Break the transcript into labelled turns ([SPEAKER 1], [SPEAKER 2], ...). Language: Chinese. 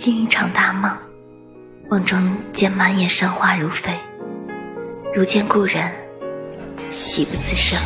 [SPEAKER 1] 惊一场大梦，梦中见满眼山花如飞，如见故人，喜不自胜。